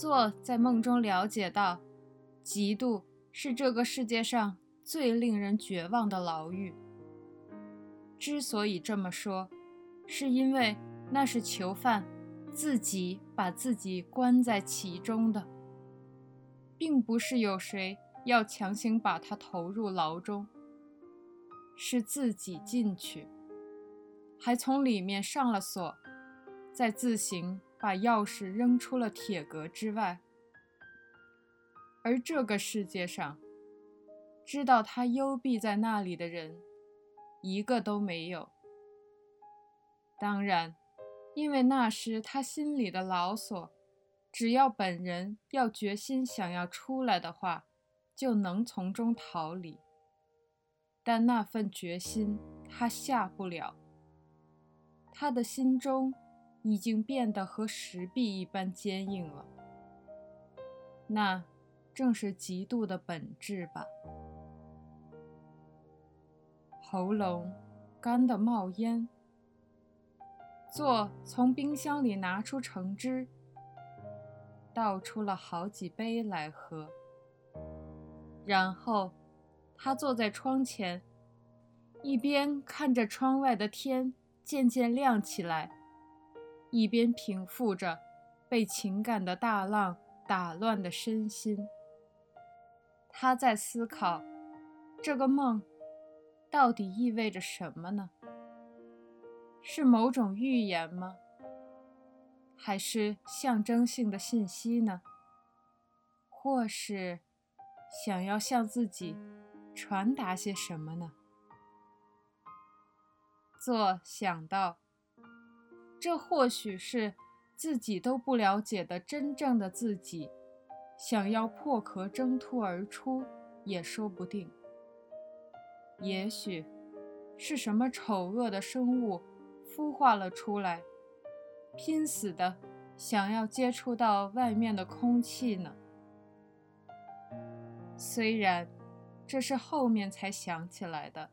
做在梦中了解到，嫉妒是这个世界上最令人绝望的牢狱。之所以这么说，是因为那是囚犯自己把自己关在其中的，并不是有谁要强行把他投入牢中，是自己进去，还从里面上了锁，再自行。把钥匙扔出了铁格之外，而这个世界上，知道他幽闭在那里的人，一个都没有。当然，因为那是他心里的牢锁，只要本人要决心想要出来的话，就能从中逃离。但那份决心他下不了，他的心中。已经变得和石壁一般坚硬了，那正是嫉妒的本质吧。喉咙干得冒烟，坐从冰箱里拿出橙汁，倒出了好几杯来喝。然后，他坐在窗前，一边看着窗外的天渐渐亮起来。一边平复着被情感的大浪打乱的身心，他在思考：这个梦到底意味着什么呢？是某种预言吗？还是象征性的信息呢？或是想要向自己传达些什么呢？做想到。这或许是自己都不了解的真正的自己，想要破壳挣脱而出，也说不定。也许是什么丑恶的生物孵化了出来，拼死的想要接触到外面的空气呢？虽然这是后面才想起来的，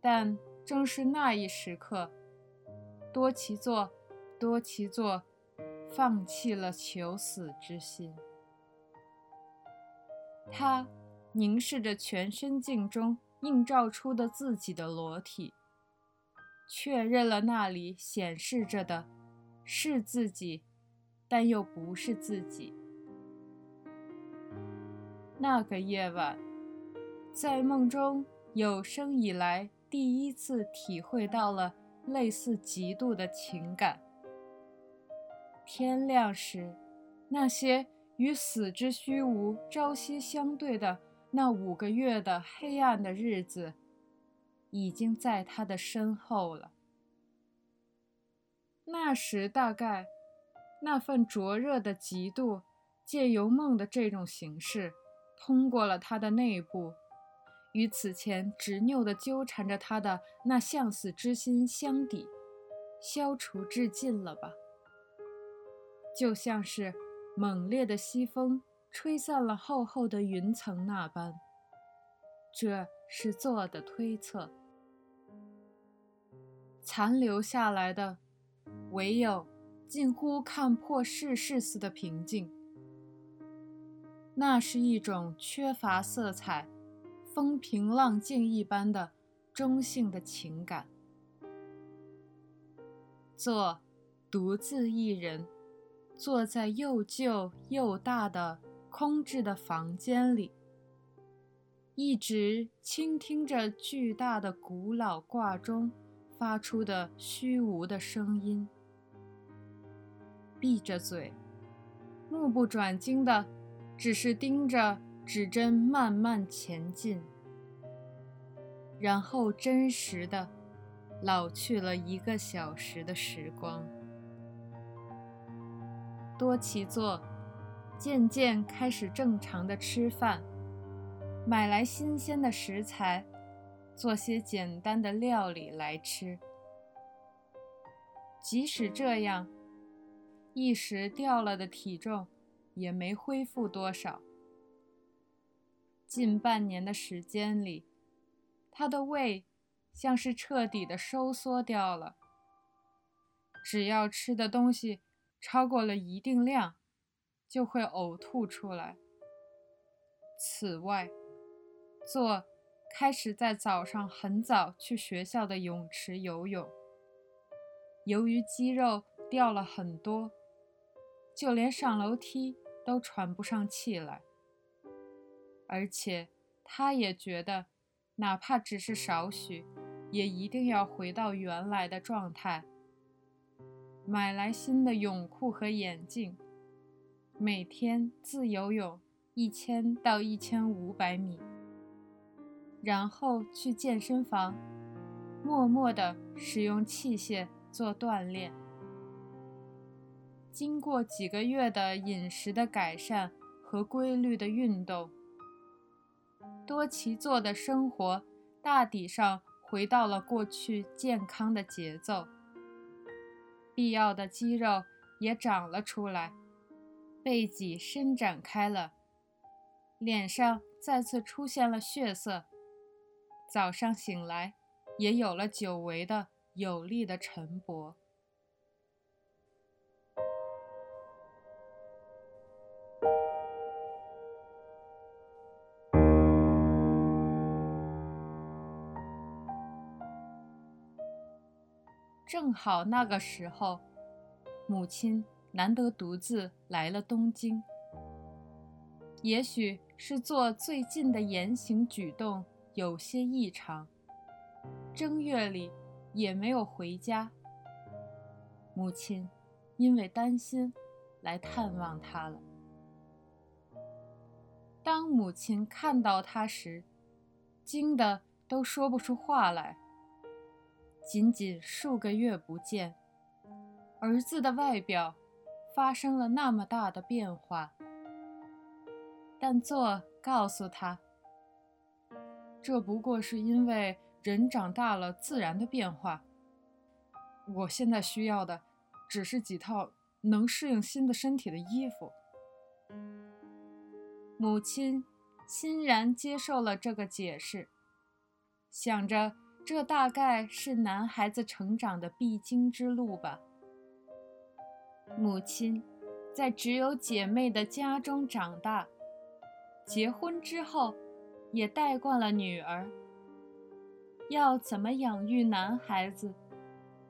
但正是那一时刻。多奇座，多奇座，放弃了求死之心。他凝视着全身镜中映照出的自己的裸体，确认了那里显示着的是自己，但又不是自己。那个夜晚，在梦中有生以来第一次体会到了。类似嫉妒的情感。天亮时，那些与死之虚无朝夕相对的那五个月的黑暗的日子，已经在他的身后了。那时，大概那份灼热的嫉妒，借由梦的这种形式，通过了他的内部。与此前执拗地纠缠着他的那向死之心相抵，消除至尽了吧？就像是猛烈的西风吹散了厚厚的云层那般。这是做的推测。残留下来的，唯有近乎看破世事似的平静。那是一种缺乏色彩。风平浪静一般的中性的情感。做独自一人，坐在又旧又大的空置的房间里，一直倾听着巨大的古老挂钟发出的虚无的声音，闭着嘴，目不转睛的，只是盯着。指针慢慢前进，然后真实的老去了一个小时的时光。多奇座渐渐开始正常的吃饭，买来新鲜的食材，做些简单的料理来吃。即使这样，一时掉了的体重也没恢复多少。近半年的时间里，他的胃像是彻底的收缩掉了。只要吃的东西超过了一定量，就会呕吐出来。此外，做开始在早上很早去学校的泳池游泳。由于肌肉掉了很多，就连上楼梯都喘不上气来。而且，他也觉得，哪怕只是少许，也一定要回到原来的状态。买来新的泳裤和眼镜，每天自由泳一千到一千五百米，然后去健身房，默默地使用器械做锻炼。经过几个月的饮食的改善和规律的运动，多奇做的生活大抵上回到了过去健康的节奏。必要的肌肉也长了出来，背脊伸展开了，脸上再次出现了血色。早上醒来，也有了久违的有力的晨勃。正好那个时候，母亲难得独自来了东京。也许是做最近的言行举动有些异常，正月里也没有回家。母亲因为担心，来探望他了。当母亲看到他时，惊得都说不出话来。仅仅数个月不见，儿子的外表发生了那么大的变化。但做告诉他，这不过是因为人长大了自然的变化。我现在需要的，只是几套能适应新的身体的衣服。母亲欣然接受了这个解释，想着。这大概是男孩子成长的必经之路吧。母亲在只有姐妹的家中长大，结婚之后也带惯了女儿。要怎么养育男孩子，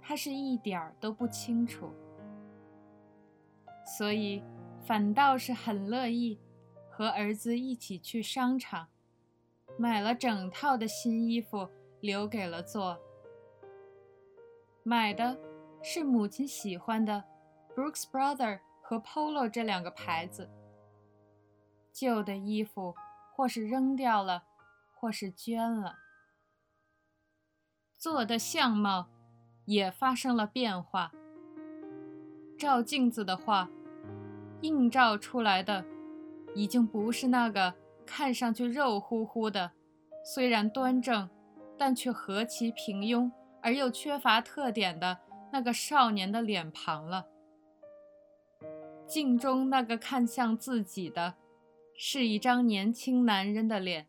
她是一点儿都不清楚，所以反倒是很乐意和儿子一起去商场，买了整套的新衣服。留给了做。买的是母亲喜欢的 Brooks Brother 和 Polo 这两个牌子。旧的衣服或是扔掉了，或是捐了。做的相貌也发生了变化。照镜子的话，映照出来的已经不是那个看上去肉乎乎的，虽然端正。但却何其平庸而又缺乏特点的那个少年的脸庞了。镜中那个看向自己的，是一张年轻男人的脸，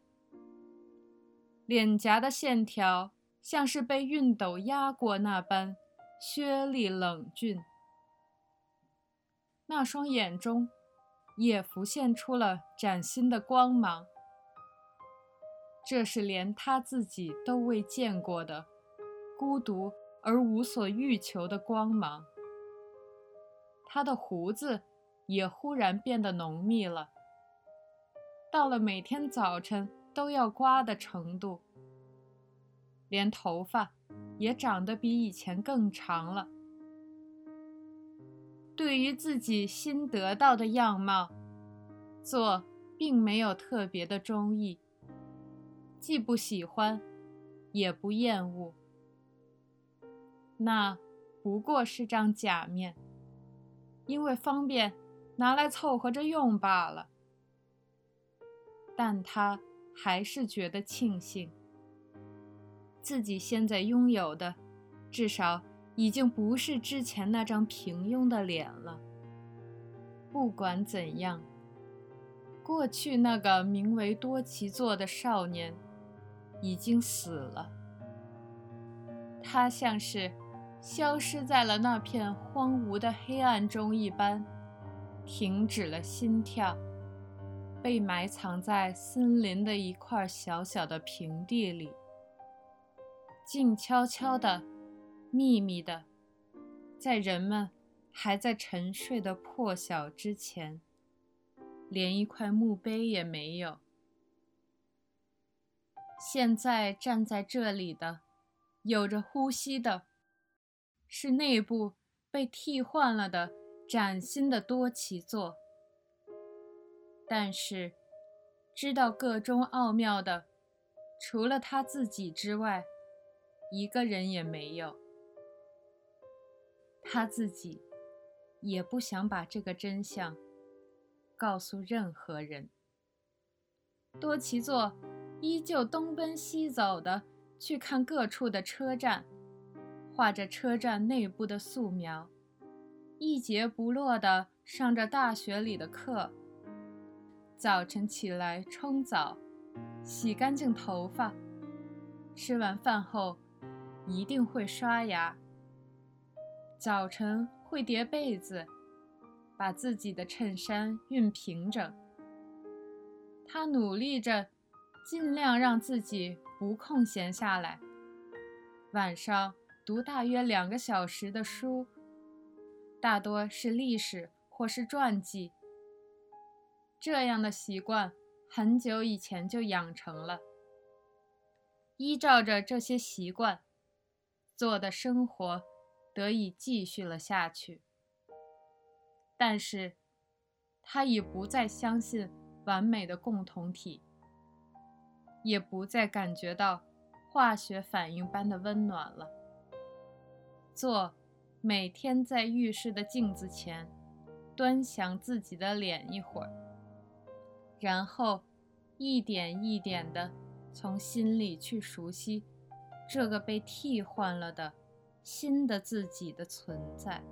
脸颊的线条像是被熨斗压过那般削利冷峻，那双眼中也浮现出了崭新的光芒。这是连他自己都未见过的孤独而无所欲求的光芒。他的胡子也忽然变得浓密了，到了每天早晨都要刮的程度。连头发也长得比以前更长了。对于自己新得到的样貌，做并没有特别的中意。既不喜欢，也不厌恶。那不过是张假面，因为方便拿来凑合着用罢了。但他还是觉得庆幸，自己现在拥有的，至少已经不是之前那张平庸的脸了。不管怎样，过去那个名为多奇座的少年。已经死了，他像是消失在了那片荒芜的黑暗中一般，停止了心跳，被埋藏在森林的一块小小的平地里，静悄悄的、秘密的，在人们还在沉睡的破晓之前，连一块墓碑也没有。现在站在这里的，有着呼吸的，是内部被替换了的崭新的多奇座。但是，知道个中奥妙的，除了他自己之外，一个人也没有。他自己也不想把这个真相告诉任何人。多奇座。依旧东奔西走的去看各处的车站，画着车站内部的素描，一节不落的上着大学里的课。早晨起来冲澡，洗干净头发，吃完饭后一定会刷牙。早晨会叠被子，把自己的衬衫熨平整。他努力着。尽量让自己不空闲下来，晚上读大约两个小时的书，大多是历史或是传记。这样的习惯很久以前就养成了，依照着这些习惯做的生活得以继续了下去。但是，他已不再相信完美的共同体。也不再感觉到化学反应般的温暖了。做每天在浴室的镜子前端详自己的脸一会儿，然后一点一点地从心里去熟悉这个被替换了的新的自己的存在。